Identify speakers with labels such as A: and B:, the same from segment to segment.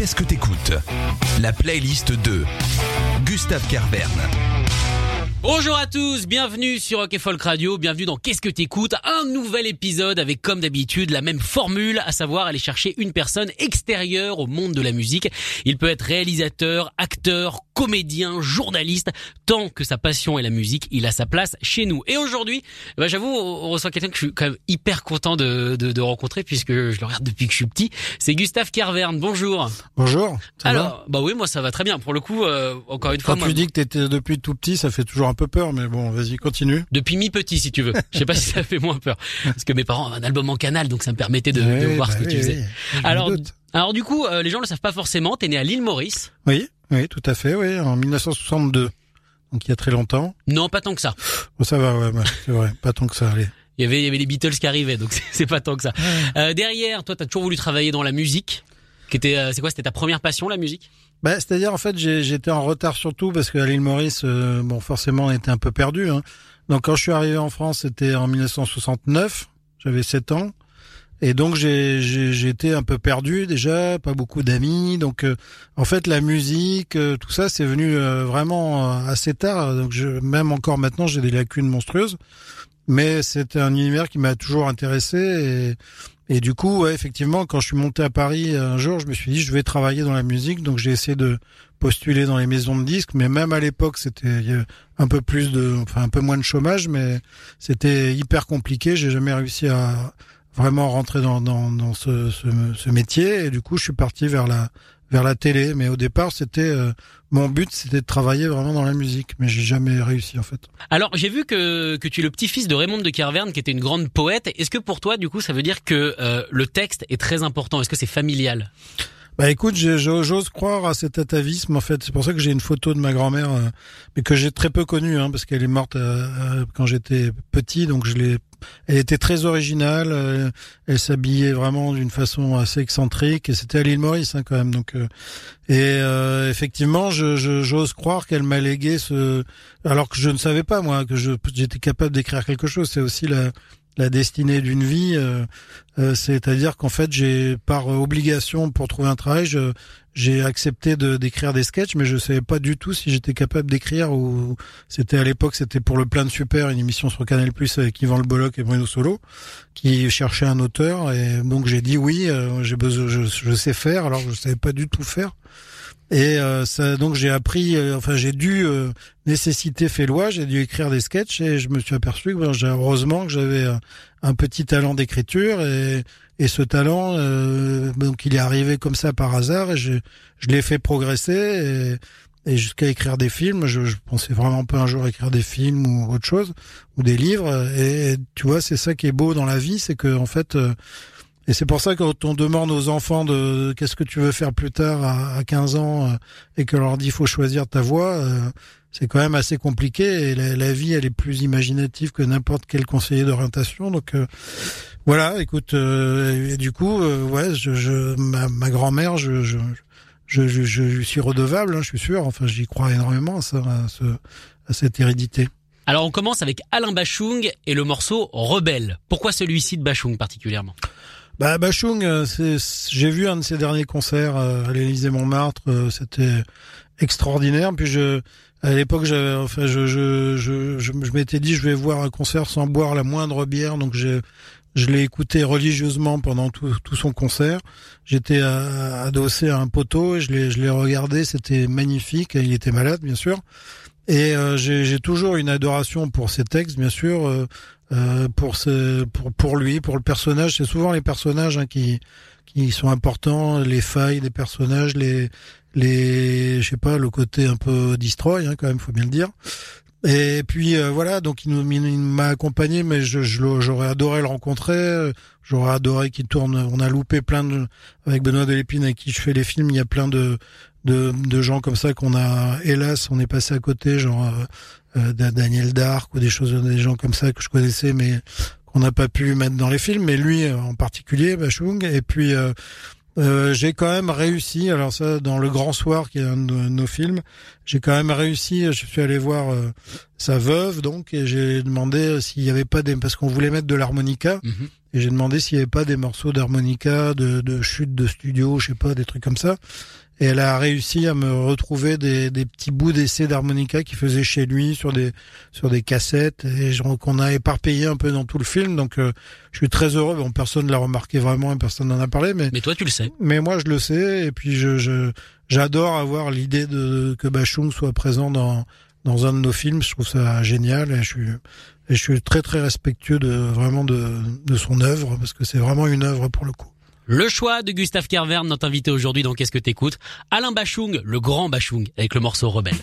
A: Qu'est-ce que t'écoutes? La playlist de Gustave Carverne.
B: Bonjour à tous, bienvenue sur Rock et Folk Radio, bienvenue dans Qu'est-ce que t'écoutes? Un nouvel épisode avec comme d'habitude la même formule, à savoir aller chercher une personne extérieure au monde de la musique. Il peut être réalisateur, acteur, comédien, journaliste, tant que sa passion est la musique, il a sa place chez nous. Et aujourd'hui, bah, j'avoue, on reçoit quelqu'un que je suis quand même hyper content de, de, de rencontrer puisque je le regarde depuis que je suis petit. C'est Gustave Carverne, bonjour.
C: Bonjour.
B: Alors, bah oui, moi ça va très bien. Pour le coup, euh, encore une fois,
C: Quand
B: moi,
C: tu dis que t'étais depuis tout petit, ça fait toujours un peu peur, mais bon, vas-y, continue.
B: Depuis mi-petit, si tu veux. Je sais pas si ça fait moins peur. Parce que mes parents avaient un album en canal, donc ça me permettait de, de voir
C: bah
B: ce que
C: oui,
B: tu faisais.
C: oui,
B: Alors, alors du coup, euh, les gens ne le savent pas forcément. T'es né à l'île Maurice.
C: Oui, oui, tout à fait, oui, en 1962. Donc il y a très longtemps.
B: Non, pas tant que ça.
C: Bon, ça va, ouais, ouais, c'est vrai, pas tant que ça, allez.
B: Il y avait, il y avait les Beatles qui arrivaient, donc c'est pas tant que ça. Euh, derrière, toi, t'as toujours voulu travailler dans la musique. Qui était, euh, c'est quoi C'était ta première passion, la musique?
C: Bah, c'est-à-dire, en fait, j'étais en retard surtout parce qu'à l'île Maurice, euh, bon, forcément, on était un peu perdu. Hein. Donc, quand je suis arrivé en France, c'était en 1969. J'avais 7 ans. Et donc, été un peu perdu déjà, pas beaucoup d'amis. Donc, euh, en fait, la musique, euh, tout ça, c'est venu euh, vraiment euh, assez tard. Donc, je, même encore maintenant, j'ai des lacunes monstrueuses. Mais c'était un univers qui m'a toujours intéressé. Et, et du coup, ouais, effectivement, quand je suis monté à Paris un jour, je me suis dit, je vais travailler dans la musique. Donc, j'ai essayé de postuler dans les maisons de disques. Mais même à l'époque, c'était un peu plus de, enfin, un peu moins de chômage, mais c'était hyper compliqué. J'ai jamais réussi à vraiment rentrer dans, dans, dans ce, ce, ce métier. Et du coup, je suis parti vers la, vers la télé. Mais au départ, c'était, euh, mon but, c'était de travailler vraiment dans la musique. Mais j'ai jamais réussi, en fait.
B: Alors, j'ai vu que, que tu es le petit-fils de Raymond de Kerverne, qui était une grande poète. Est-ce que pour toi, du coup, ça veut dire que euh, le texte est très important? Est-ce que c'est familial?
C: Bah écoute, je- je- j'ose croire à cet atavisme en fait. C'est pour ça que j'ai une photo de ma grand-mère, euh, mais que j'ai très peu connue, hein, parce qu'elle est morte euh, euh, quand j'étais petit, donc je l'ai. Elle était très originale. elle s'habillait vraiment d'une façon assez excentrique, et c'était à l'île Maurice hein, quand même. Donc et effectivement, je- je- j'ose croire qu'elle m'a légué ce. Alors que je ne savais pas moi que je j'étais capable d'écrire quelque chose. C'est aussi la la destinée d'une vie. euh, euh, C'est-à-dire qu'en fait, j'ai par obligation pour trouver un travail, j'ai accepté de d'écrire des sketchs, mais je savais pas du tout si j'étais capable d'écrire ou c'était à l'époque c'était pour le plein de super, une émission sur Canal Plus avec Yvan Le Bolloc et Bruno Solo, qui cherchait un auteur et donc j'ai dit oui, euh, j'ai besoin, je, je sais faire, alors je savais pas du tout faire. Et euh, ça, donc j'ai appris, euh, enfin j'ai dû euh, nécessité fait loi, j'ai dû écrire des sketchs et je me suis aperçu que ben, heureusement que j'avais un, un petit talent d'écriture et, et ce talent, euh, donc il est arrivé comme ça par hasard et je, je l'ai fait progresser et, et jusqu'à écrire des films. Je, je pensais vraiment pas un jour écrire des films ou autre chose ou des livres. Et, et tu vois, c'est ça qui est beau dans la vie, c'est que en fait. Et c'est pour ça que quand on demande aux enfants de qu'est-ce que tu veux faire plus tard à, à 15 ans euh, et que leur dit faut choisir ta voie, euh, c'est quand même assez compliqué et la, vie elle est plus imaginative que n'importe quel conseiller d'orientation. Donc euh, voilà, écoute, euh, et du coup, euh, ouais, je, je, ma, ma grand-mère, je, je, je, je, je suis redevable, hein, je suis sûr. Enfin, j'y crois énormément à ça, à, ce, à cette hérédité.
B: Alors, on commence avec Alain Bachung et le morceau Rebelle. Pourquoi celui-ci de Bachung particulièrement?
C: Bah Bachung, euh, j'ai vu un de ses derniers concerts euh, à l'Élysée Montmartre, euh, c'était extraordinaire. Puis je, à l'époque, enfin, je, je, je, je, m'étais dit, je vais voir un concert sans boire la moindre bière, donc je l'ai écouté religieusement pendant tout, tout son concert. J'étais adossé à un poteau je l'ai, je l'ai regardé, c'était magnifique. Il était malade, bien sûr. Et euh, j'ai, j'ai toujours une adoration pour ses textes, bien sûr. euh, euh, pour, ce, pour pour lui, pour le personnage. C'est souvent les personnages hein, qui qui sont importants, les failles des personnages, les les je sais pas le côté un peu destroy hein, quand même, faut bien le dire. Et puis euh, voilà, donc il, il m'a accompagné, mais je, j'aurais adoré le rencontrer. J'aurais adoré qu'il tourne. On a loupé plein de avec Benoît Delépine avec qui je fais les films. Il y a plein de de, de gens comme ça qu'on a, hélas, on est passé à côté, genre euh, Da- Daniel Dark ou des choses, des gens comme ça que je connaissais, mais qu'on n'a pas pu mettre dans les films. Mais lui euh, en particulier, Bachung. Et puis euh, euh, j'ai quand même réussi. Alors ça, dans le Grand Soir, qui est un de nos films, j'ai quand même réussi. Je suis allé voir euh, sa veuve, donc, et j'ai demandé s'il y avait pas des, parce qu'on voulait mettre de l'harmonica.
D: Mhm.
C: Et j'ai demandé s'il y avait pas des morceaux d'harmonica, de, de chute de studio, je sais pas, des trucs comme ça. Et elle a réussi à me retrouver des, des petits bouts d'essais d'harmonica qu'il faisait chez lui sur des sur des cassettes et qu'on a éparpillé un peu dans tout le film. Donc euh, je suis très heureux. Bon, personne l'a remarqué vraiment, et personne n'en a parlé, mais
D: Mais toi, tu le sais.
C: mais moi je le sais. Et puis je je j'adore avoir l'idée de que Bachung soit présent dans dans un de nos films. Je trouve ça génial et je suis et je suis très très respectueux de vraiment de de son œuvre parce que c'est vraiment une œuvre pour le coup.
D: Le choix de Gustave Kervern, notre invité aujourd'hui dans Qu'est-ce que t'écoutes? Alain Bachung, le grand Bachung, avec le morceau Rebelle.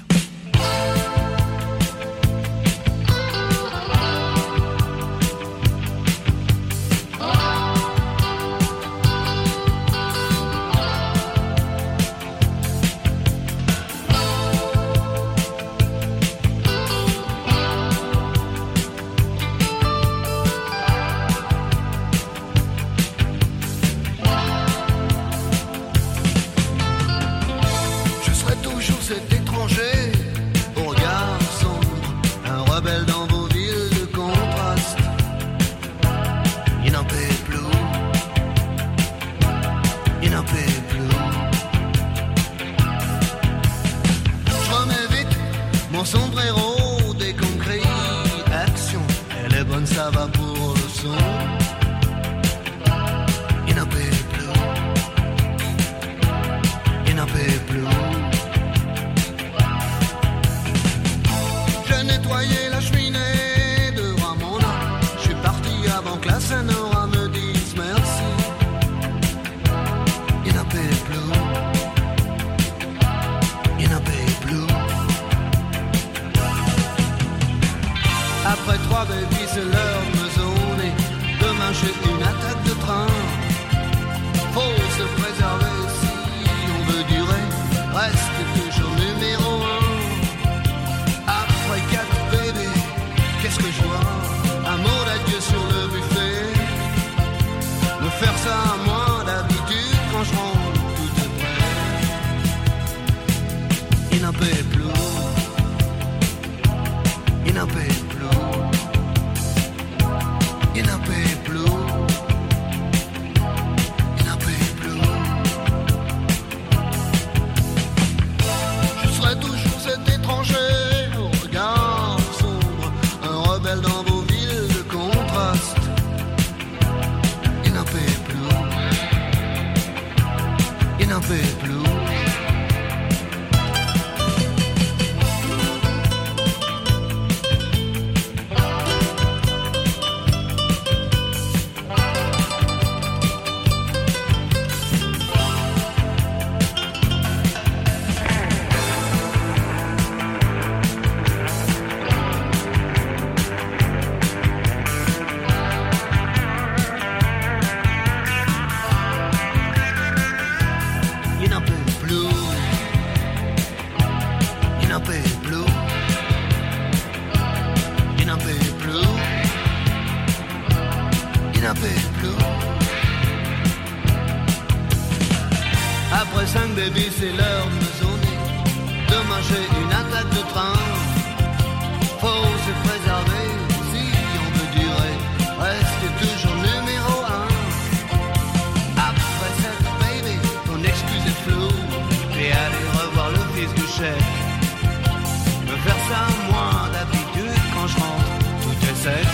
E: Faire ça moi d'habitude quand je rentre, tout est sec.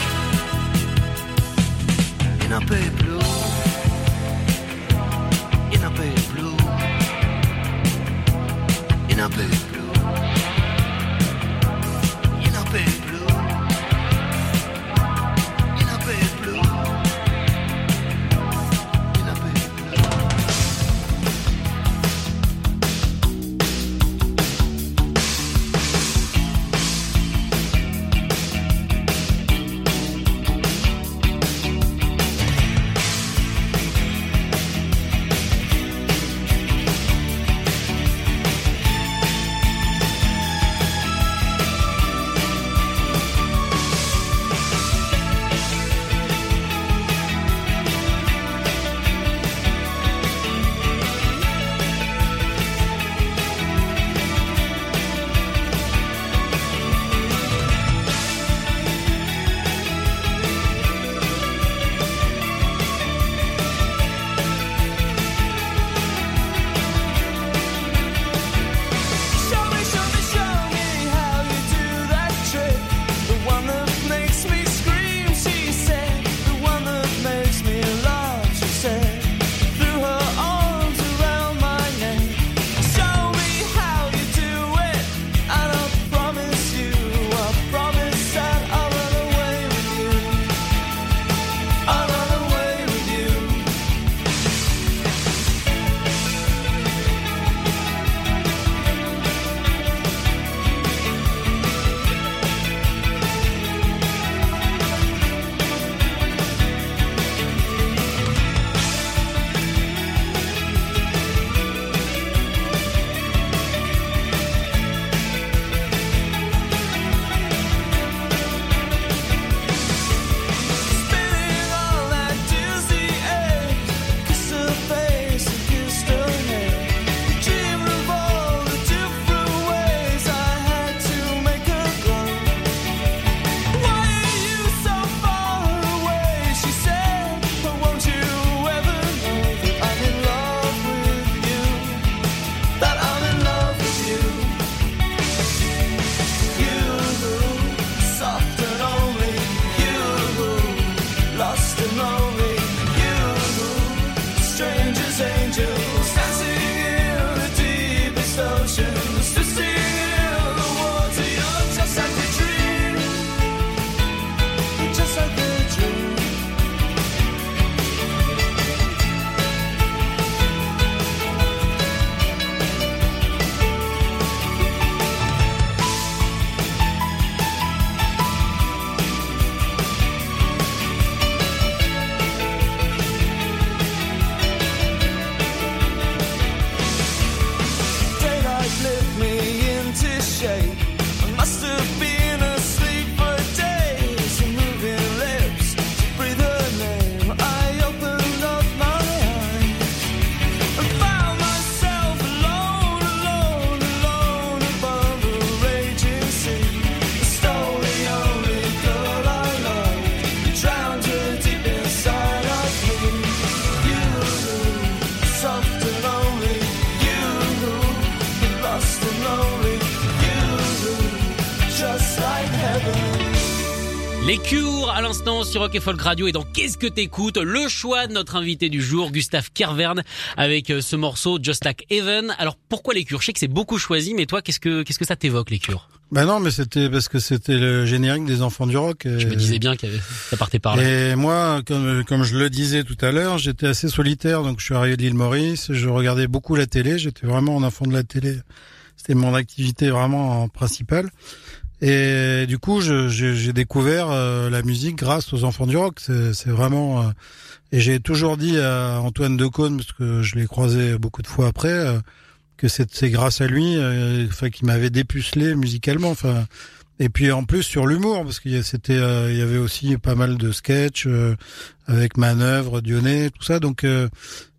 E: Il n'en paie plus. Il n'en paie plus. Il n'en paie plus.
B: Les Cures à l'instant sur Rock et Folk Radio et dans Qu'est-ce que t'écoutes? Le choix de notre invité du jour, Gustave Kervern, avec euh, ce morceau Just Like Heaven. Alors pourquoi les Cures? Je sais que c'est beaucoup choisi, mais toi, qu'est-ce que qu'est-ce que ça t'évoque les Cures?
C: Bah non, mais c'était parce que c'était le générique des Enfants du Rock.
B: Je me disais bien que ça partait par là.
C: Et moi, comme, comme je le disais tout à l'heure, j'étais assez solitaire, donc je suis arrivé de l'île Maurice, je regardais beaucoup la télé, j'étais vraiment un enfant de la télé. C'était mon activité vraiment principale. Et du coup, j'ai découvert euh, la musique grâce aux enfants du rock. C'est vraiment euh, et j'ai toujours dit à Antoine Decaune parce que je l'ai croisé beaucoup de fois après euh, que c'est grâce à lui, enfin, qui m'avait dépucelé musicalement. Enfin, et puis en plus sur l'humour parce qu'il c'était il y avait aussi pas mal de sketchs avec manœuvre, Dionnet, tout ça. Donc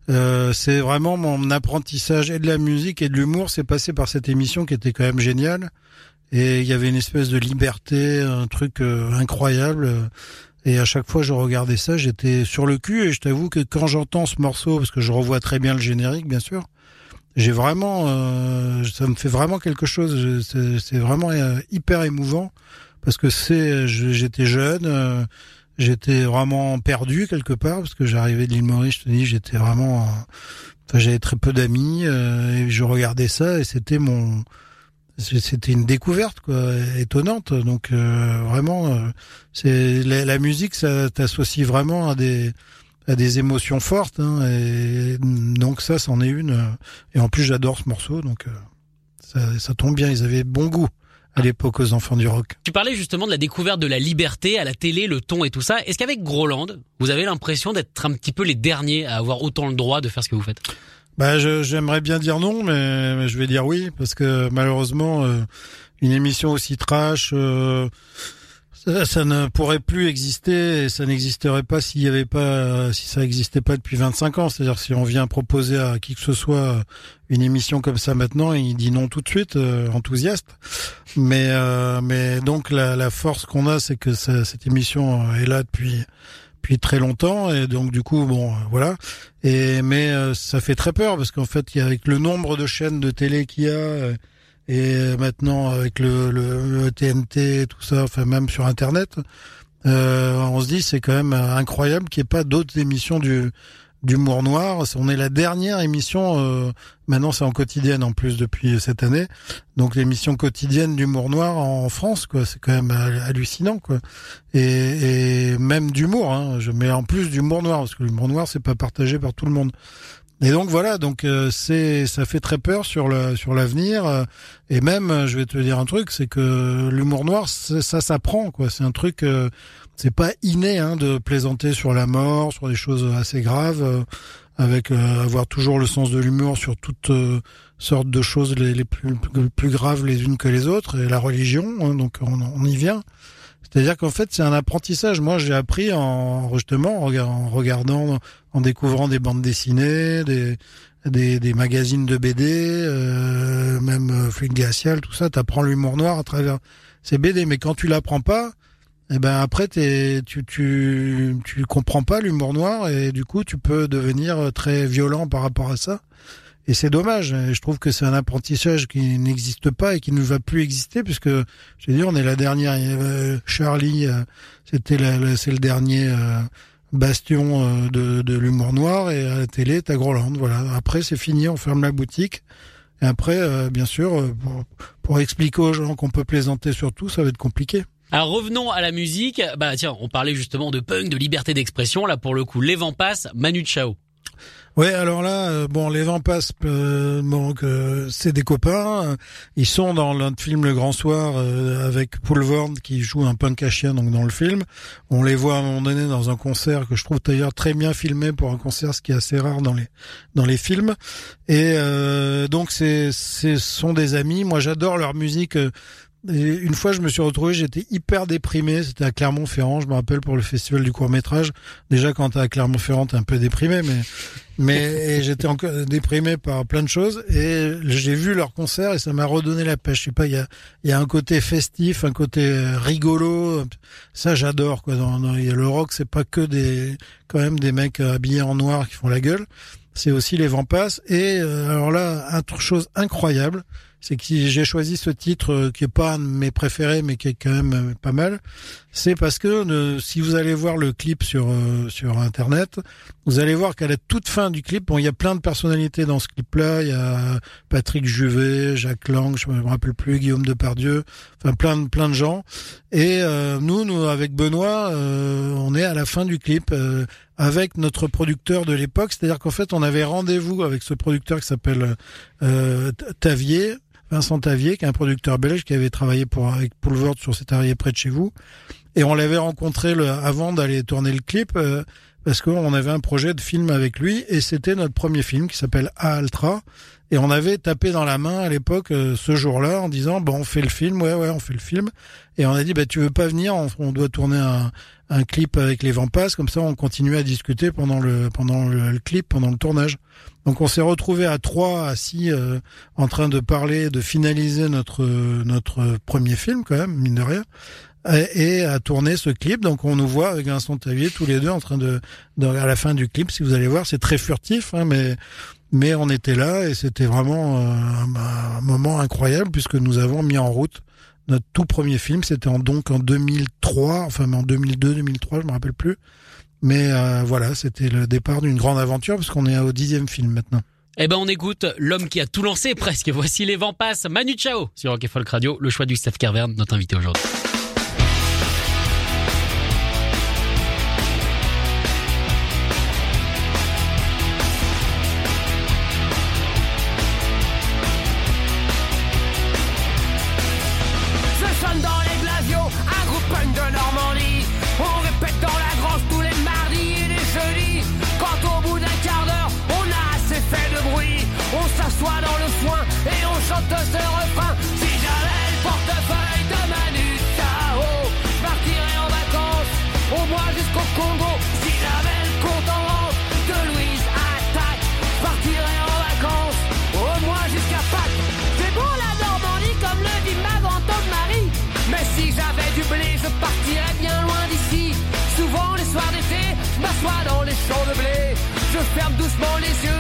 C: c'est vraiment mon apprentissage et de la musique et de l'humour. C'est passé par cette émission qui était quand même géniale et il y avait une espèce de liberté, un truc euh, incroyable. Et à chaque fois je regardais ça, j'étais sur le cul et je t'avoue que quand j'entends ce morceau, parce que je revois très bien le générique bien sûr, j'ai vraiment, euh, ça me fait vraiment quelque chose. C'est vraiment euh, hyper émouvant parce que c'est, j'étais jeune, j'étais vraiment perdu quelque part parce que j'arrivais de l'île Maurice. Je te dis, j'étais vraiment, j'avais très peu d'amis et je regardais ça et c'était mon c'était une découverte quoi étonnante donc euh, vraiment euh, c'est la, musique ça t'associe vraiment à des à des émotions fortes hein, et donc ça c'en est une et en plus j'adore ce morceau donc euh, ça, ça tombe bien ils avaient bon goût à l'époque aux enfants du rock.
B: Tu parlais justement de la découverte de la liberté à la télé, le ton et tout ça. Est-ce qu'avec Groland, vous avez l'impression d'être un petit peu les derniers à avoir autant le droit de faire ce que vous faites?
C: Bah, j'aimerais bien dire non, mais, je vais dire oui parce que malheureusement, euh, une émission aussi trash, euh, ça, ne pourrait plus exister et ça n'existerait pas s'il y avait pas, si ça n'existait pas depuis 25 ans. C'est-à-dire si on vient proposer à qui que ce soit une émission comme ça maintenant, il dit non tout de suite, euh, enthousiaste. Mais mais donc la, la force qu'on a, c'est que cette émission est là depuis très longtemps et donc du coup bon euh, voilà. Et mais euh, ça fait très peur parce qu'en fait avec le nombre de chaînes de télé qu'il y a euh, et maintenant avec le, le, TNT tout ça enfin même sur internet on se dit c'est quand même incroyable qu'il n'y ait pas d'autres émissions du d'humour noir. On est la dernière émission, euh, maintenant c'est en quotidienne en plus depuis cette année, donc l'émission quotidienne d'humour noir en France, quoi. C'est quand même hallucinant, quoi. Et, et même d'humour, hein. Je mets en plus d'humour noir parce que l'humour noir c'est pas partagé par tout le monde. Et donc voilà, donc euh, c'est ça fait très peur sur le sur l'avenir. et même, je vais te dire un truc, c'est que l'humour noir, ça s'apprend, quoi. C'est un truc c'est pas inné hein, de plaisanter sur la mort, sur des choses assez graves, euh, avec euh, avoir toujours le sens de l'humour sur toutes euh, sortes de choses les, les plus, graves les unes que les autres, et la religion, hein, donc on, on, y vient. C'est-à-dire qu'en fait, c'est un apprentissage. Moi, j'ai appris en justement en regardant, en découvrant des bandes dessinées, des des, des magazines de BD, même Fluide Glacial, tout ça. T'apprends l'humour noir à travers ces BD, mais quand tu l'apprends pas, et eh ben après tu tu tu comprends pas l'humour noir et du coup tu peux devenir très violent par rapport à ça. Et c'est dommage. Je trouve que c'est un apprentissage qui n'existe pas et qui ne va plus exister puisque veux dire on est la dernière Charlie euh, c'était c'est le dernier euh, bastion euh, de, de l'humour noir et à la télé t'as Groland voilà. Après c'est fini on ferme la boutique. Et après bien sûr pour, pour expliquer aux gens qu'on peut plaisanter sur tout ça va être compliqué
B: alors revenons à la musique. Bah tiens, on parlait justement de punk, de liberté d'expression. Là pour le coup, les vents passent, Manu Chao.
C: Ouais, alors là, euh, bon, les vents passent, euh, donc euh, c'est des copains. Ils sont dans le film Le Grand Soir avec Paul Vord qui joue un punk à chien donc dans le film. On les voit à un moment donné dans un concert que je trouve d'ailleurs très bien filmé pour un concert, ce qui est assez rare dans les dans les films. Et donc c'est ce sont des amis. Moi, j'adore leur musique une fois, je me suis retrouvé, j'étais hyper déprimé. C'était à Clermont-Ferrand, je me rappelle pour le festival du court métrage. Déjà, quand t'es à Clermont-Ferrand, t'es un peu déprimé, mais mais j'étais encore déprimé par plein de choses. Et j'ai vu leur concert et ça m'a redonné la pêche. Je sais pas, il y a il y a un côté festif, un côté rigolo. Ça, j'adore quoi. Dans, dans, le rock, c'est pas que des quand même des mecs habillés en noir qui font la gueule. C'est aussi les vents passent. Et euh, alors là, une chose incroyable c'est que j'ai choisi ce titre euh, qui est pas un de mes préférés, mais qui est quand même euh, pas mal. C'est parce que euh, si vous allez voir le clip sur sur internet, vous allez voir qu'à la toute fin du clip, bon, il y a plein de personnalités dans ce clip-là. Il y a Patrick Juvet, Jacques Lang, je me rappelle plus, Guillaume Depardieu, enfin plein de plein de gens. Et nous, nous avec Benoît, on est à la fin du clip avec notre producteur de l'époque. C'est-à-dire qu'en fait, on avait rendez-vous avec ce producteur qui s'appelle euh, Tavier, Vincent Tavier, qui est un producteur belge qui avait travaillé pour avec Poulvord sur cet arrière près de chez vous. Et on l'avait rencontré le, avant d'aller tourner le clip. Euh, parce qu'on avait un projet de film avec lui et c'était notre premier film qui s'appelle A Altra et on avait tapé dans la main à l'époque euh, ce jour-là en disant bon on fait le film ouais ouais on fait le film. Et on a dit bah tu veux pas venir on, doit tourner un, un, clip avec les passent comme ça on continue à discuter pendant le pendant le, clip pendant le tournage. Donc on s'est retrouvé à trois assis euh, en train de parler de finaliser notre notre premier film quand même mine de rien et à tourner ce clip. Donc on nous voit avec Vincent Tavier tous les deux en train de, à la fin du clip, si vous allez voir, c'est très furtif, hein, mais mais on était là et c'était vraiment euh, un, moment incroyable puisque nous avons mis en route notre tout premier film. C'était en, donc en 2003, enfin en 2002, 2003, je me rappelle plus. Mais euh, voilà, c'était le départ d'une grande aventure parce qu'on est au dixième film maintenant.
B: Eh ben on écoute l'homme qui a tout lancé presque. Voici les vents passent. Manu Chao sur Rock Folk Radio. Le choix du Steph Carverne, notre invité aujourd'hui.
F: Just wanna sing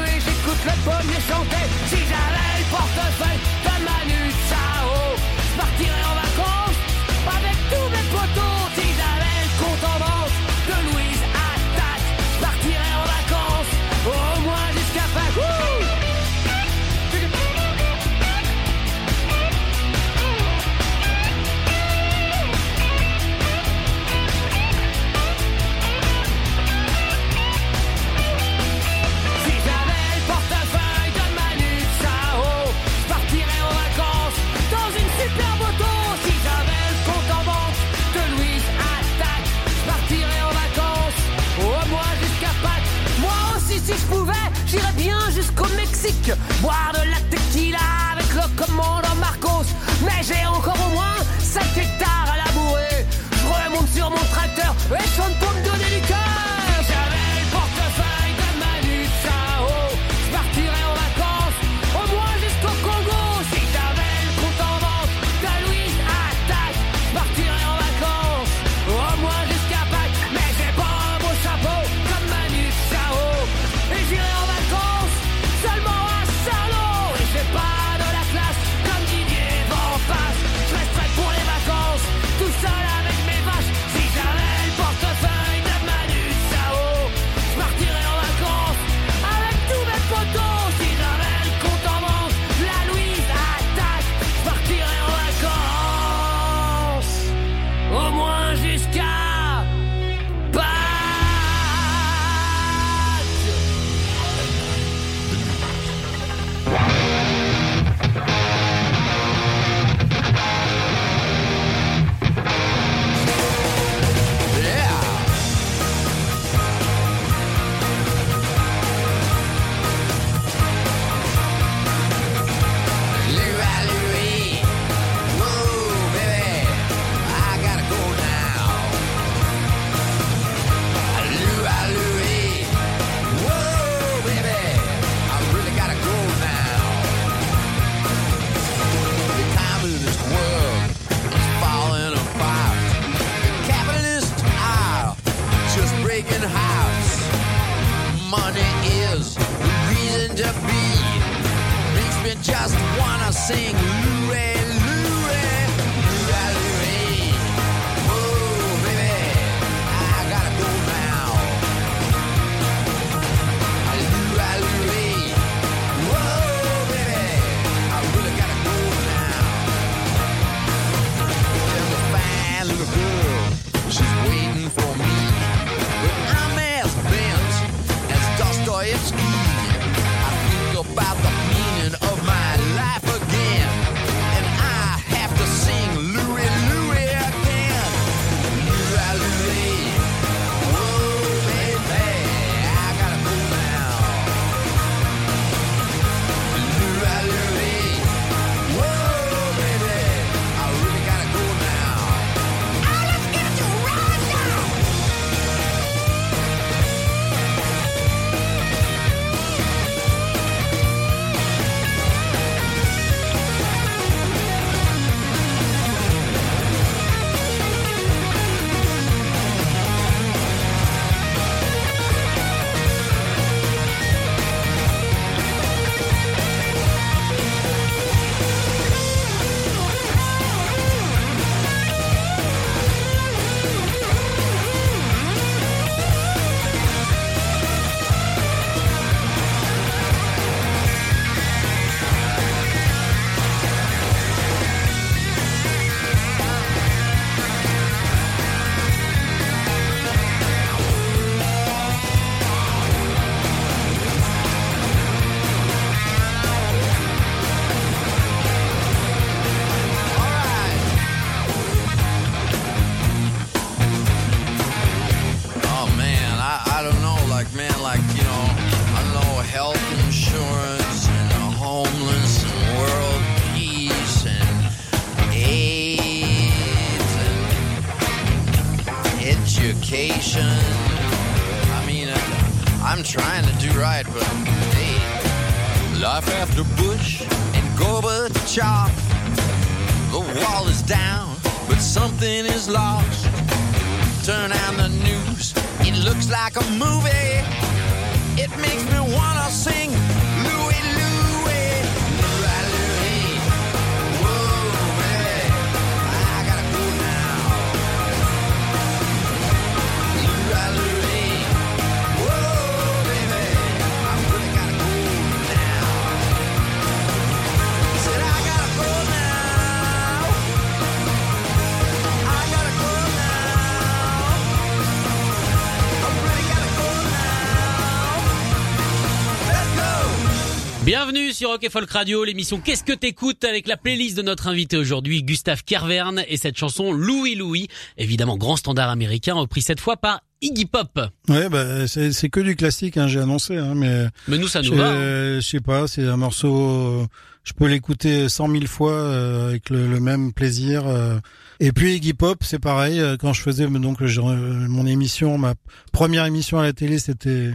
B: et Folk Radio, l'émission Qu'est-ce que t'écoutes avec la playlist de notre invité aujourd'hui, Gustave Kervern, et cette chanson Louis Louis, évidemment grand standard américain, repris cette fois par Iggy Pop.
C: Ouais, bah c'est que du classique, hein, j'ai annoncé, hein, mais
B: Mais nous ça nous va. hein.
C: je sais pas, c'est un morceau, euh, je peux l'écouter cent mille fois euh, avec le, le même plaisir. euh. Et puis Iggy Pop, c'est pareil. euh, Quand je faisais donc mon émission, ma première émission à la télé, c'était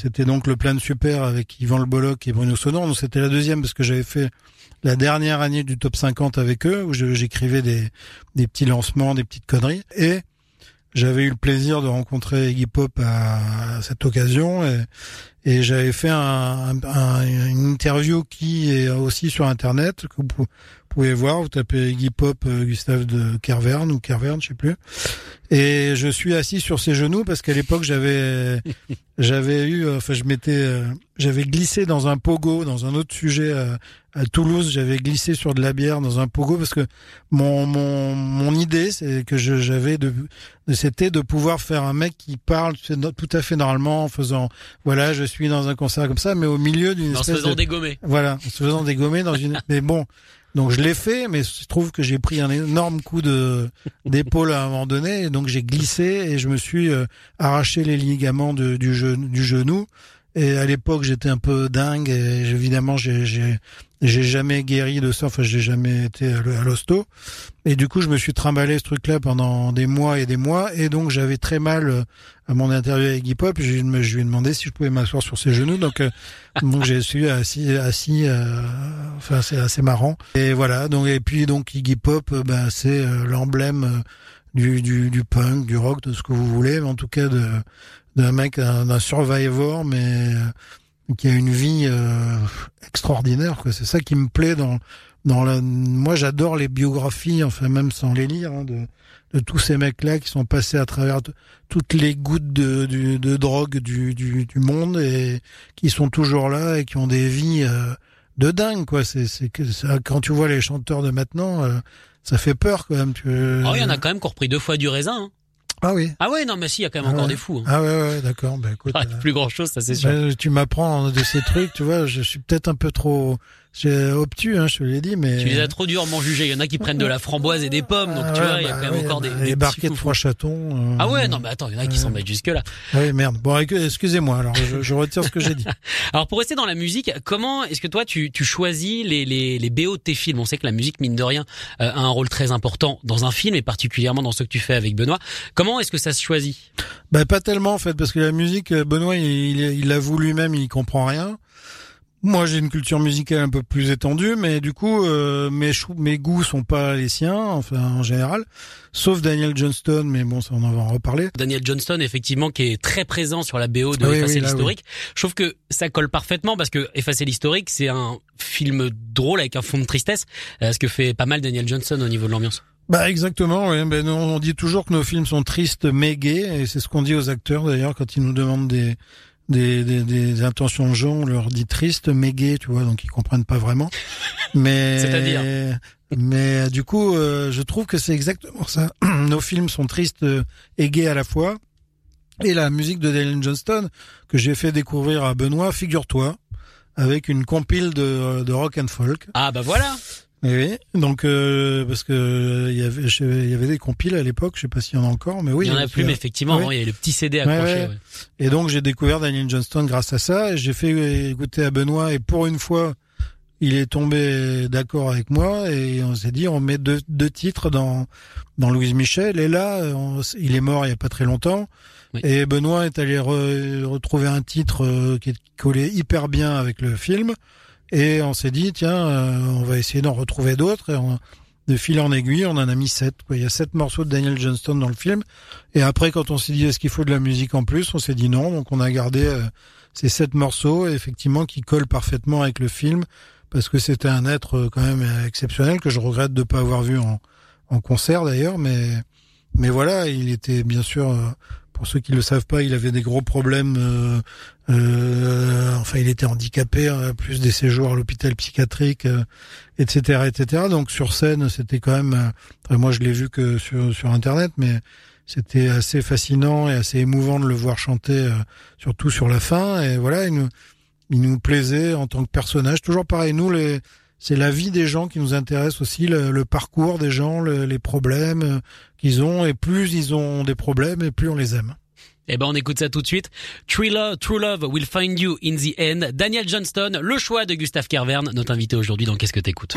C: c'était donc le de super avec Yvan Le Bolloc et Bruno Sonon. Donc c'était la deuxième parce que j'avais fait la dernière année du top 50 avec eux où j'écrivais des petits lancements, des petites conneries et j'avais eu le plaisir de rencontrer Iggy Pop à, cette occasion et, et j'avais fait un, un- une interview qui est aussi sur internet pouvez voir. Vous tapez Iggy Pop euh, Gustave de Kervern ou Kervern, je sais plus. Et je suis assis sur ses genoux parce qu'à l'époque j'avais j'avais eu euh, enfin je m'étais euh, j'avais glissé dans un pogo dans un autre sujet à Toulouse j'avais glissé sur de la bière dans un pogo parce que mon mon mon idée c'est que j'avais de c'était de pouvoir faire un mec qui parle tout à fait normalement en faisant voilà je suis dans un concert comme ça mais au milieu d'une
B: En se faisant
C: de
B: dégommer.
C: voilà, en se faisant dégommer dans une. Mais bon, donc je l'ai fait, mais je trouve que j'ai pris un énorme coup de d'épaule à un moment donné, et donc j'ai glissé et je me suis euh, arraché les ligaments de- du, genou, du genou. Et à l'époque, j'étais un peu dingue. Et évidemment, j'ai jamais guéri de ça. Enfin, j'ai jamais été à l'hosto. Et du coup, je me suis trimballé ce truc-là pendant des mois et des mois. Et donc, j'avais très mal euh, à mon interview avec Hip Hop. Je, lui ai demandé si je pouvais m'asseoir sur ses genoux. Donc, euh, donc j'ai suis assis, assis. euh, enfin, c'est assez marrant. Et voilà. Donc, et puis donc Iggy Pop, euh, ben, c'est euh, l'emblème du, du du punk, du rock, de ce que vous voulez, mais en tout cas de d'un mec, d'un survivor, mais euh, qui a une vie euh, extraordinaire. quoi. C'est ça qui me plaît dans dans la. Moi, j'adore les biographies, enfin même sans les lire, hein, de de tous ces mecs-là qui sont passés à travers toutes les gouttes de, du- de drogue du, du, du monde et qui sont toujours là et qui ont des vies euh, de dingue quoi. C'est c'est que ça, quand tu vois les chanteurs de maintenant, euh, ça fait peur quand même. Tu,
B: Oh, il y en a quand même qui ont repris deux fois du raisin. hein.
C: Ah oui.
B: Ah ouais, non, mais si, il y a quand même
C: Ah
B: encore
C: ouais.
B: des fous. Hein.
C: Ah ouais, ouais, d'accord. Bah écoute,
B: Ah,
C: euh,
B: plus grand chose, ça c'est sûr.
C: bah, tu m'apprends de ces trucs, tu vois. Je suis peut-être un peu trop j'ai obtus, hein, je te l'ai dit, mais.
B: Tu les as trop durement jugés. Il y en a qui prennent de la framboise et des pommes, donc
C: Ah
B: tu vois, il y a
C: bah
B: quand même encore des,
C: bah,
B: des
C: les
B: petits
C: barquets de trois chatons. euh,
B: Ah ouais, non, mais attends, il y en a qui s'en mettent jusque là.
C: Ah oui, merde. Bon, excusez-moi. Alors, je, je retire ce que j'ai dit.
B: Alors pour rester dans la musique, comment est-ce que toi tu, tu choisis les, les, les BO de tes films? On sait que la musique, mine de rien, euh, a un rôle très important dans un film et particulièrement dans ce que tu fais avec Benoît. Comment est-ce que ça se choisit?
C: Bah pas tellement en fait, parce que la musique, euh, Benoît, il, il, il l'avoue lui-même, il comprend rien. Moi, j'ai une culture musicale un peu plus étendue, mais du coup, euh, mes, mes goûts sont pas les siens, enfin en général, sauf Daniel Johnston, mais bon, ça on en va en reparler.
B: Daniel Johnston, effectivement, qui est très présent sur la BO de
C: Oui,
B: Effacer
C: oui,
B: l'historique. Je trouve que ça colle parfaitement parce que Effacer l'historique, c'est un film drôle avec un fond de tristesse, euh, ce que fait pas mal Daniel Johnston au niveau de l'ambiance.
C: Bah exactement, oui. Ben, on dit toujours que nos films sont tristes mais gays, et c'est ce qu'on dit aux acteurs d'ailleurs quand ils nous demandent des des, des, des intentions de jeu, on leur dit triste mais gay, tu vois, donc ils comprennent pas vraiment. Mais
B: C'est-à-dire
C: mais euh, du coup, euh, je trouve que c'est exactement ça. Nos films sont tristes euh, et gays à la fois. Et la musique de Daniel Johnston que j'ai fait découvrir à Benoît, figure-toi, avec une compile de, de rock and folk.
B: Ah bah voilà
C: Oui, oui. Donc euh, parce que euh, il y avait il y avait des compiles à l'époque, je sais pas s'il y en a encore, mais oui.
B: Il y en a plus,
C: que-
B: mais effectivement,
C: Oui.
B: avant, il y avait le petit CD accroché.
C: ouais.
B: ouais.
C: Et donc j'ai découvert Daniel Johnston grâce à ça. Et j'ai fait écouter à Benoît et pour une fois, il est tombé d'accord avec moi et on s'est dit on met deux, deux titres dans dans Louise Michel. Et là, on il est mort il y a pas très longtemps.
B: Oui.
C: Et Benoît est allé re- retrouver un titre euh, qui collait hyper bien avec le film. Et on s'est dit tiens, euh, on va essayer d'en retrouver d'autres. Et on- de fil en aiguille, on en a mis sept. Il y a sept morceaux de Daniel Johnston dans le film. Et après, quand on s'est dit est-ce qu'il faut de la musique en plus, on s'est dit non. Donc on a gardé euh, ces sept morceaux, effectivement, qui collent parfaitement avec le film, parce que c'était un être euh, quand même exceptionnel que je regrette de pas avoir vu en, en concert d'ailleurs. Mais mais voilà, il était bien sûr. euh, pour ceux qui le savent pas, il avait des gros problèmes. euh, euh, enfin, il était handicapé, euh, plus des séjours à l'hôpital psychiatrique, euh, etc., etc. Donc sur scène, c'était quand même. euh, moi, je l'ai vu que sur sur internet, mais c'était assez fascinant et assez émouvant de le voir chanter, surtout sur la fin. Et voilà, il nous, il nous plaisait en tant que personnage. Toujours pareil, nous, les, c'est la vie des gens qui nous intéresse aussi, le, parcours des gens, le- les problèmes euh, qu'ils ont. Et plus ils ont des problèmes, et plus on les aime.
B: Eh ben, on écoute ça tout de suite. True Love, True Love will find you in the end. Daniel Johnston, le choix de Gustave Kervern, notre invité aujourd'hui dans Qu'est-ce que t'écoutes?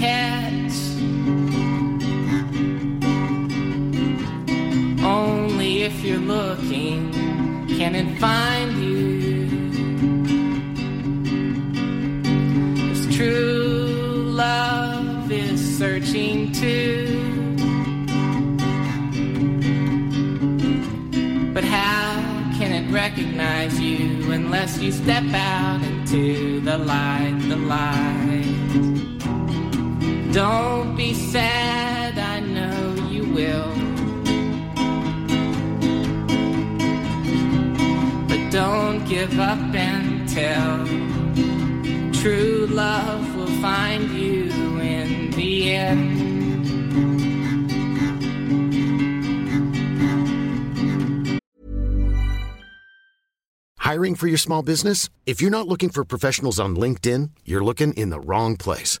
F: catch. Only if you're looking can it find you. 'Cause true love is searching too. But how can it recognize you unless you step out into the light, the light? Don't be sad, I know you will. But don't give up until true love will find you in the end.
G: Hiring for your small business? If you're not looking for professionals on LinkedIn, you're looking in the wrong place.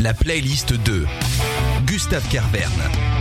A: La playlist de Gustave Carverne.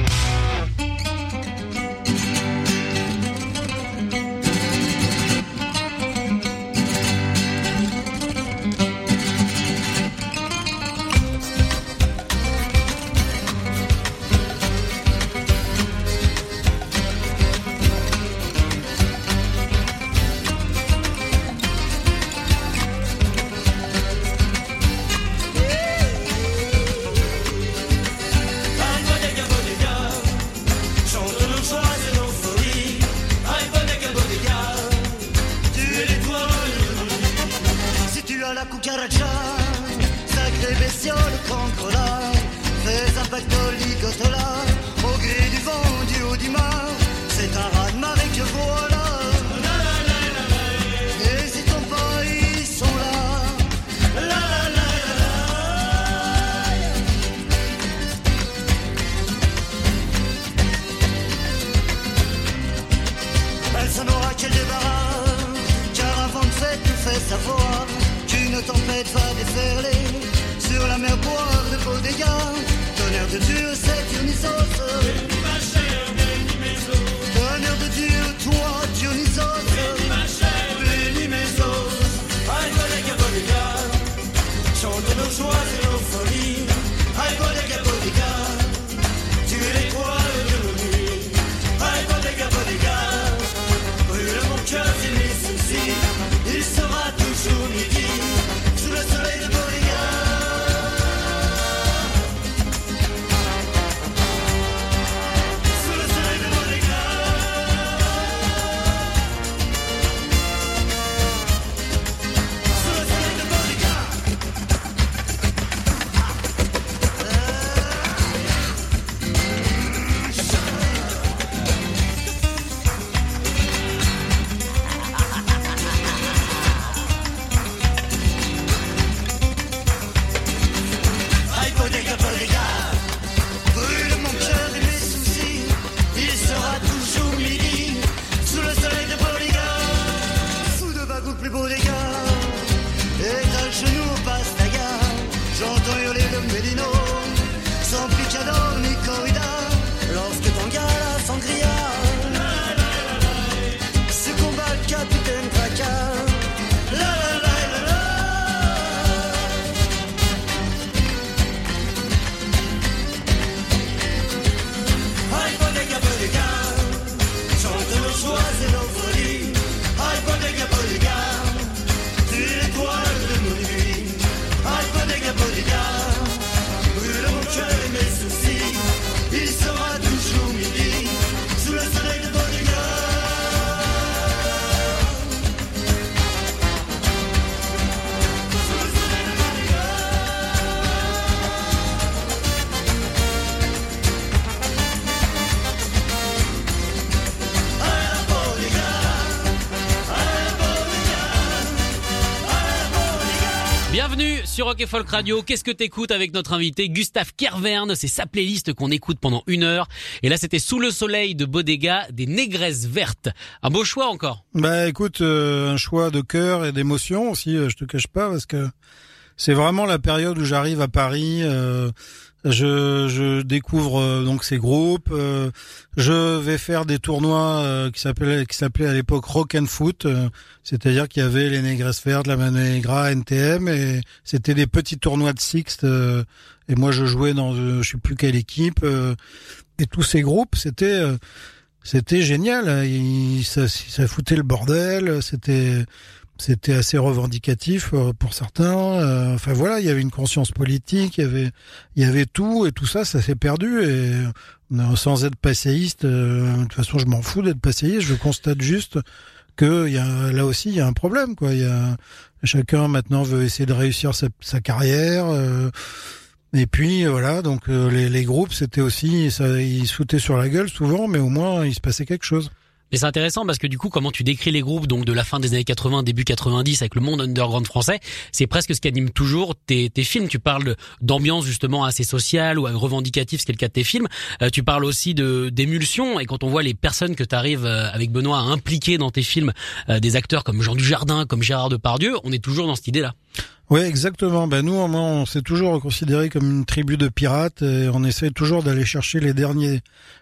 B: Rock et Folk Radio. Qu'est-ce que t'écoutes avec notre invité Gustave Kerverne C'est sa playlist qu'on écoute pendant une heure. Et là, c'était Sous le soleil de Bodega, des négresses vertes. Un beau choix encore.
C: Bah écoute, euh, un choix de cœur et d'émotion aussi, euh, je te cache pas, parce que c'est vraiment la période où j'arrive à Paris. euh, je, je découvre euh, donc ces groupes. euh, je vais faire des tournois euh, qui s'appelaient qui à l'époque Rock and Foot, euh, c'est-à-dire qu'il y avait les Négresses Vertes, la Mano Negra, NTM, et c'était des petits tournois de Sixte. euh, et moi, je jouais dans euh, je sais plus quelle équipe. et tous ces groupes, c'était c'était génial. Il, ça, ça foutait le bordel. C'était c'était assez revendicatif euh, pour certains. Euh, Enfin voilà, il y avait une conscience politique, il y avait il y avait tout et tout ça, ça s'est perdu. Et euh, sans être passéiste, de toute façon, je m'en fous d'être passéiste. Je constate juste que y a là aussi il y a un problème quoi. Il y a chacun maintenant veut essayer de réussir sa, carrière. et puis voilà, donc les, les groupes, c'était aussi, ça, ils sautaient sur la gueule souvent, mais au moins il se passait quelque chose.
B: Mais c'est intéressant parce que du coup, comment tu décris les groupes donc de la fin des années 80, début 90 avec le monde underground français, c'est presque ce qui anime toujours tes, tes films. Tu parles d'ambiance justement assez sociale ou revendicative, ce qui est le cas de tes films. Euh, tu parles aussi de d'émulsion et quand on voit les personnes que tu arrives avec Benoît à impliquer dans tes films, euh, des acteurs comme Jean Dujardin, comme Gérard Depardieu, on est toujours dans cette idée-là.
C: Oui, exactement. Ben nous, moins, on s'est toujours considéré comme une tribu de pirates et on essaie toujours d'aller chercher les derniers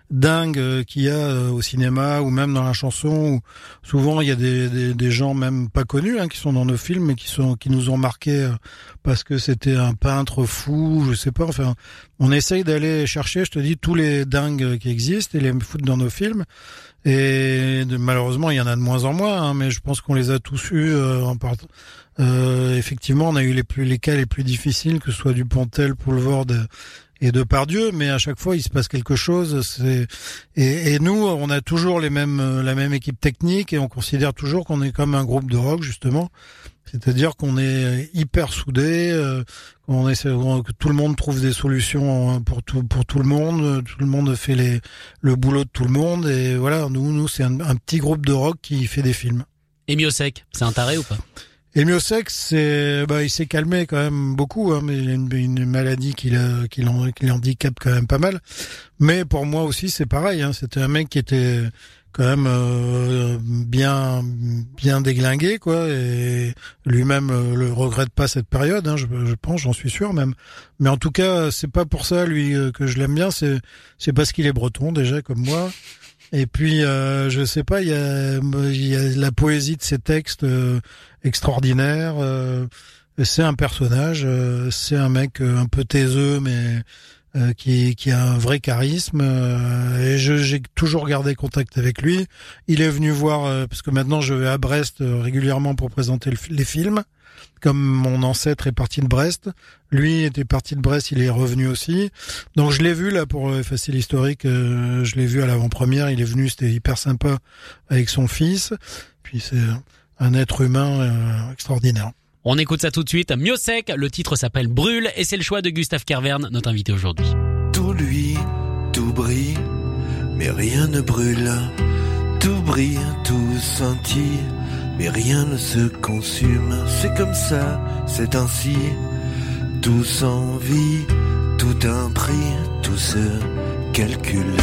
C: dingues euh, qu'il y a euh, au cinéma ou même dans la chanson. Où souvent, il y a des, des, des gens même pas connus hein, qui sont dans nos films mais qui sont qui nous ont marqués euh, parce que c'était un peintre fou, je sais pas. Enfin, on essaye d'aller chercher, je te dis, tous les dingues qui existent et les foutre dans nos films. Et malheureusement, il y en a de moins en moins, hein, mais je pense qu'on les a tous eus euh, en part. Euh, effectivement, on a eu les plus les cas les plus difficiles, que ce soit Dupontel, Poulvorde et Depardieu, mais à chaque fois il se passe quelque chose. Et, et nous, on a toujours les mêmes la même équipe technique et on considère toujours qu'on est comme un groupe de rock justement. C'est-à-dire qu'on est hyper soudés, euh, qu'on essaie que tout le monde trouve des solutions pour tout pour tout le monde, tout le monde fait les le boulot de tout le monde et voilà, nous nous c'est un, un petit groupe de rock qui fait des films.
B: Et Miosek, c'est un taré ou pas?
C: Et Miosex, c'est, bah, il s'est calmé quand même beaucoup, hein, mais il a une, une maladie qui l'a- qui l'en- qui l'handicape quand même pas mal. Mais pour moi aussi, c'est pareil. Hein, C'était un mec qui était quand même euh, bien, bien déglingué, quoi. Et lui-même euh, le regrette pas cette période. Hein, je, je pense, j'en suis sûr même. Mais en tout cas, c'est pas pour ça lui euh, que je l'aime bien. C'est, c'est parce qu'il est breton déjà comme moi. Et puis, euh, je sais pas, il y a, y a la poésie de ses textes euh, extraordinaires. euh, c'est un personnage, euh, c'est un mec euh, un peu taiseux, mais euh, qui, qui a un vrai charisme. euh, et j'ai toujours gardé contact avec lui. Il est venu voir, euh, parce que maintenant je vais à Brest euh, régulièrement pour présenter les films. Comme mon ancêtre est parti de Brest, lui était parti de Brest, il est revenu aussi. Donc je l'ai vu là pour euh, effacer l'historique, euh, je l'ai vu à l'avant-première, il est venu, c'était hyper sympa avec son fils. Puis c'est un être humain euh, extraordinaire.
B: On écoute ça tout de suite. Miosek, le titre s'appelle Brûle et c'est le choix de Gustave Kervern, notre invité aujourd'hui.
H: Tout luit, tout brille, mais rien ne brûle. Tout brille, tout scintille, mais rien ne se consume. C'est comme ça, c'est ainsi. Tout s'envie, tout un prix, tout se calcule.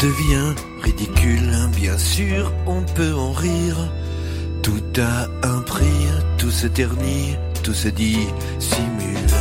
H: Devient ridicule. Bien sûr, on peut en rire. Tout a un prix, tout se ternit, tout se dit, simule.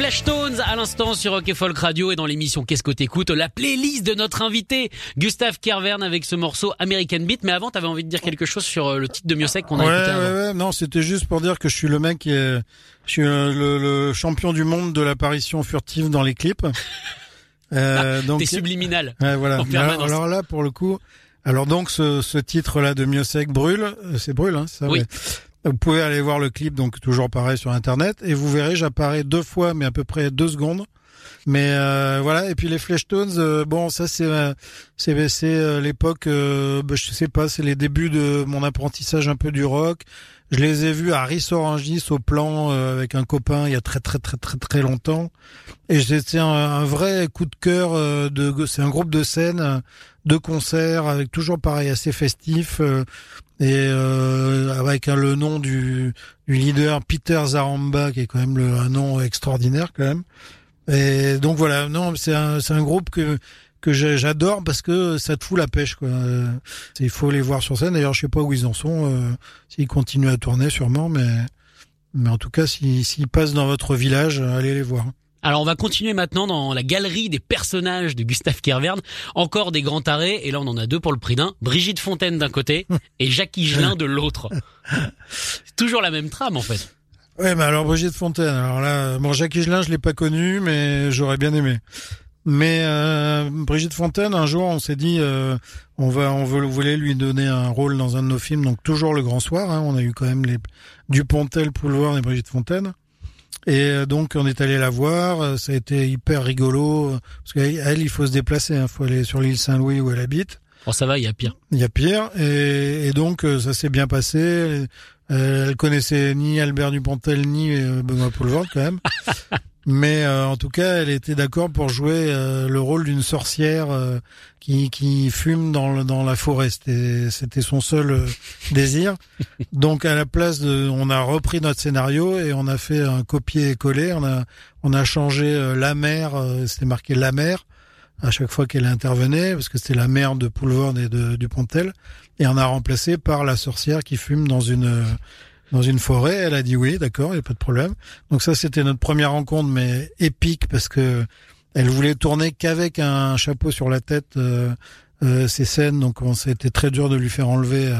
B: Les Flashtones à l'instant sur Rock Folk Radio et dans l'émission Qu'est-ce que t'écoutes La playlist de notre invité Gustave Kervern avec ce morceau American Beat. Mais avant, t'avais envie de dire quelque chose sur euh, le titre de Miosek qu'on a
C: ouais,
B: écouté avant.
C: ouais, ouais, non, c'était juste pour dire que je suis le mec qui est, je suis euh, le, le champion du monde de l'apparition furtive dans les clips. Euh, donc,
B: T'es subliminal.
C: ouais, voilà. alors, alors là, pour le coup, alors donc ce, ce titre-là de Miosek brûle, euh, c'est brûle, hein, ça.
B: Oui.
C: Vous pouvez aller voir le clip, donc toujours pareil sur internet, et vous verrez, j'apparais deux fois, mais à peu près deux secondes. Mais euh, voilà, et puis les Flashtones, euh, bon, ça c'est euh, c'est c'est euh, l'époque, euh, bah, je sais pas, c'est les débuts de mon apprentissage un peu du rock. Je les ai vus à Rissorangis au plan euh, avec un copain il y a très très très très très longtemps, et c'était un, un vrai coup de cœur. de c'est un groupe de scène, de concerts avec toujours pareil assez festif. et euh, avec hein, le nom du, du leader Peter Zaramba qui est quand même le, un nom extraordinaire quand même et donc voilà non c'est un c'est un groupe que que j'adore parce que ça te fout la pêche quoi Euh, il faut les voir sur scène d'ailleurs je sais pas où ils en sont euh, s'ils continuent à tourner sûrement mais mais en tout cas s'ils s'ils passent dans votre village euh, allez les voir
B: Alors on va continuer maintenant dans la galerie des personnages de Gustave Kervern. Encore des grands tarés, et là on en a deux pour le prix d'un. Brigitte Fontaine d'un côté et Jacques Higelin de l'autre. C'est toujours la même trame en fait.
C: Ouais, mais alors Brigitte Fontaine. Alors là, bon, Jacques Higelin, je l'ai pas connu, mais j'aurais bien aimé. Mais euh, Brigitte Fontaine, un jour, on s'est dit, euh, on va, on veut, voulait lui donner un rôle dans un de nos films, donc toujours le Grand Soir. hein, on a eu quand même les Dupontel, Poulvord et Brigitte Fontaine. Et euh, donc on est allé la voir. euh, Ça a été hyper rigolo parce qu'elle, elle, il faut se déplacer. Il faut aller sur l'île Saint-Louis où elle habite.
B: Bon ça va, il y a pire.
C: Il y a pire. Et, et donc, euh, ça s'est bien passé. Euh, elle connaissait ni Albert Dupontel ni euh, Benoît Poulvord quand même. Mais euh, en tout cas, elle était d'accord pour jouer euh, le rôle d'une sorcière euh, qui, qui fume dans, le- dans la forêt. C'était c'était son seul euh, désir. Donc à la place de, on a repris notre scénario et on a fait un copier-coller. On a on a changé la euh, C'était marqué la mère à chaque fois qu'elle intervenait parce que c'était la mère de Poulvord et de Dupontel et on a remplacé par la sorcière qui fume dans une dans une forêt. Elle a dit oui, d'accord, il y a pas de problème. Donc ça c'était notre première rencontre mais épique parce que elle voulait tourner qu'avec un chapeau sur la tête euh, euh, ces scènes donc on c'était très dur de lui faire enlever euh,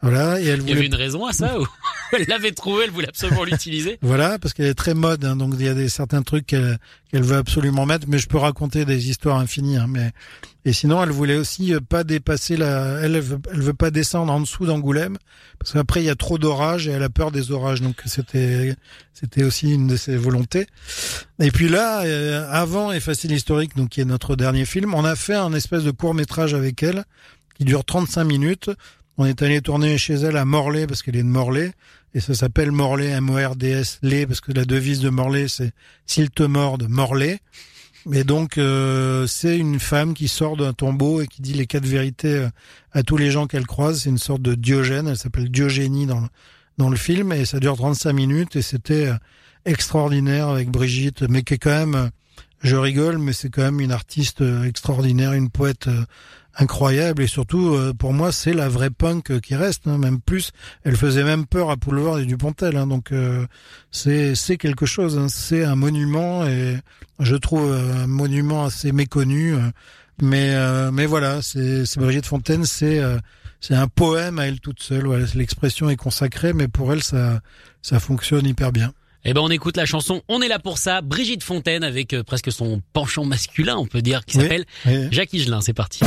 C: voilà et elle
B: Il y avait
C: voulait
B: une raison à ça ou elle l'avait trouvé, elle voulait absolument l'utiliser.
C: voilà, parce qu'elle est très mode, hein, donc il y a des certains trucs qu'elle qu'elle veut absolument mettre, mais je peux raconter des histoires infinies. Hein, mais et sinon, elle voulait aussi euh, pas dépasser la, elle elle veut, elle veut pas descendre en dessous d'Angoulême, parce qu'après il y a trop d'orages et elle a peur des orages, donc c'était c'était aussi une de ses volontés. Et puis là, euh, avant Effacer l'historique, donc qui est notre dernier film, on a fait un espèce de court métrage avec elle qui dure 35 minutes. On est allé tourner chez elle à Morlaix parce qu'elle est de Morlaix et ça s'appelle Morlaix M-O-R-D-S les parce que la devise de Morlaix c'est s'il te morde Morlaix. Et donc euh, c'est une femme qui sort d'un tombeau et qui dit les quatre vérités euh, à tous les gens qu'elle croise. C'est une sorte de Diogène. Elle s'appelle Diogénie dans le, dans le film et ça dure 35 minutes et c'était euh, extraordinaire avec Brigitte, mais qui est quand même, euh, je rigole, mais c'est quand même une artiste extraordinaire, une poète incroyable et surtout euh, pour moi c'est la vraie punk qui reste, hein, même plus. Elle faisait même peur à Poulevard et Dupontel, hein, donc euh, c'est c'est quelque chose, hein, c'est un monument et je trouve euh, un monument assez méconnu, euh, mais euh, mais voilà, c'est c'est Brigitte Fontaine, c'est euh, c'est un poème à elle toute seule. Voilà, l'expression est consacrée, mais pour elle ça ça fonctionne hyper bien.
B: Eh ben on écoute la chanson On est là pour ça, Brigitte Fontaine avec presque son penchant masculin, on peut dire, qui
C: Oui.
B: s'appelle
C: Et-
B: Jacques Higelin. C'est parti.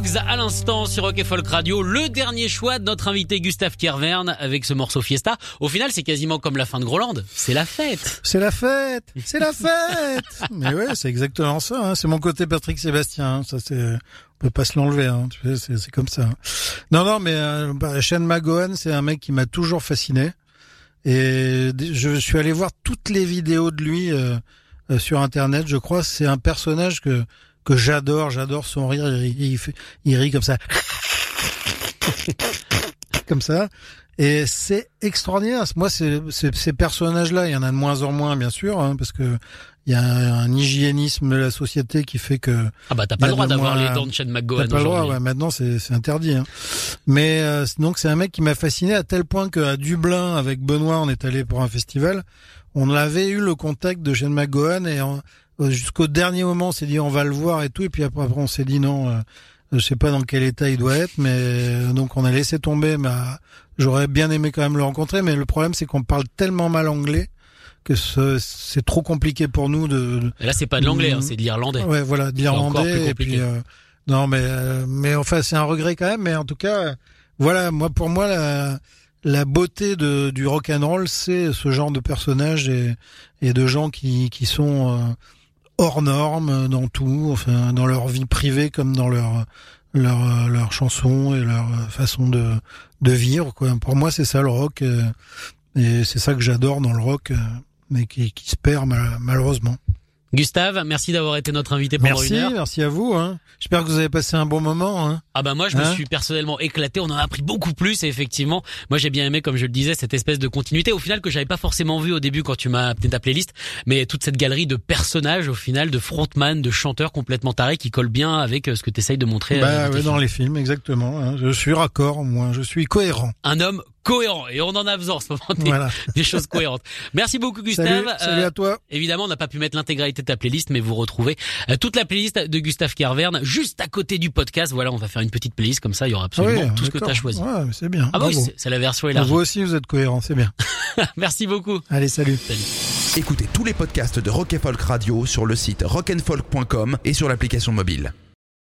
B: À l'instant sur Rock et Folk Radio. Le dernier choix de notre invité Gustave Kervern avec ce morceau Fiesta. Au final, c'est quasiment comme la fin de Groland. C'est la fête.
C: C'est la fête. C'est la fête. Mais ouais, c'est exactement ça. Hein. C'est mon côté Patrick Sébastien. Ça, c'est on peut pas se l'enlever, hein. sais, c'est comme ça. Non, non, mais euh, bah, Shane McGowan, c'est un mec qui m'a toujours fasciné. Et je suis allé voir toutes les vidéos de lui euh, euh, sur Internet, je crois. C'est un personnage que que j'adore, j'adore son rire. Il, il, il rit comme ça, comme ça. Et c'est extraordinaire. Moi, c'est, ces personnages-là, il y en a de moins en moins, bien sûr, hein, parce que il y a un hygiénisme de la société qui fait que
B: ah bah t'as pas le droit d'avoir les dents de
C: Chad
B: McGowan.
C: T'as pas le droit, ouais. Maintenant c'est interdit. Hein. Mais euh, donc c'est un mec qui m'a fasciné à tel point qu'à Dublin avec Benoît on est allé pour un festival. On avait eu le contact de Chad McGowan et on, jusqu'au dernier moment on s'est dit on va le voir et tout et puis après, après, on s'est dit non, euh, je sais pas dans quel état il doit être, mais euh, donc on a laissé tomber. Mais euh, j'aurais bien aimé quand même le rencontrer, mais le problème c'est qu'on parle tellement mal anglais que ce- c'est trop compliqué pour nous de,
B: Et là c'est pas de l'anglais, hein,
C: Mm.
B: c'est de l'irlandais.
C: Ouais, voilà, de l'irlandais. Et puis, euh, non, mais euh, mais enfin, c'est un regret quand même. Mais en tout cas, euh, voilà, moi pour moi la la beauté de du rock and roll, c'est ce genre de personnages et et de gens qui qui sont euh, hors normes dans tout, enfin dans leur vie privée comme dans leur leur euh, leur chansons et leur euh, façon de de vivre. Quoi. Pour moi, c'est ça le rock. euh, et c'est ça que j'adore dans le rock, euh, mais qui, qui se perd mal- malheureusement.
B: Gustave, merci d'avoir été notre invité pendant
C: Merci,
B: une heure.
C: merci à vous. Hein. J'espère que vous avez passé un bon moment. Hein.
B: Ah bah moi je me
C: Hein
B: suis personnellement éclaté, on en a appris beaucoup plus et effectivement, moi j'ai bien aimé comme je le disais cette espèce de continuité au final que j'avais pas forcément vu au début quand tu m'as appelé ta playlist, mais toute cette galerie de personnages au final, de frontman, de chanteurs complètement tarés qui collent bien avec euh, ce que tu essayes de montrer euh,
C: Bah,
B: dans
C: ouais, dans les films, exactement. hein. Je suis raccord, moi. Je suis cohérent.
B: Un homme cohérent et on en a besoin en ce moment des,
C: Voilà.
B: des choses cohérentes. Merci beaucoup Gustave.
C: Salut, salut
B: Euh,
C: à toi.
B: Évidemment, on n'a pas pu mettre l'intégralité de ta playlist, mais vous retrouvez euh, toute la playlist de Gustave Carverne juste à côté du podcast. Voilà, on va faire une petite playlist comme ça, il y aura absolument
C: Ah oui,
B: tout ce que tu as choisi.
C: Ouais, c'est bien.
B: Ah oui, c'est- la version
C: Vous
B: élargie.
C: aussi, vous êtes cohérent, c'est bien.
B: Merci beaucoup.
C: Allez, salut.
A: Écoutez tous les podcasts de Rock and Folk Radio sur le site rockandfolk.com et sur l'application mobile.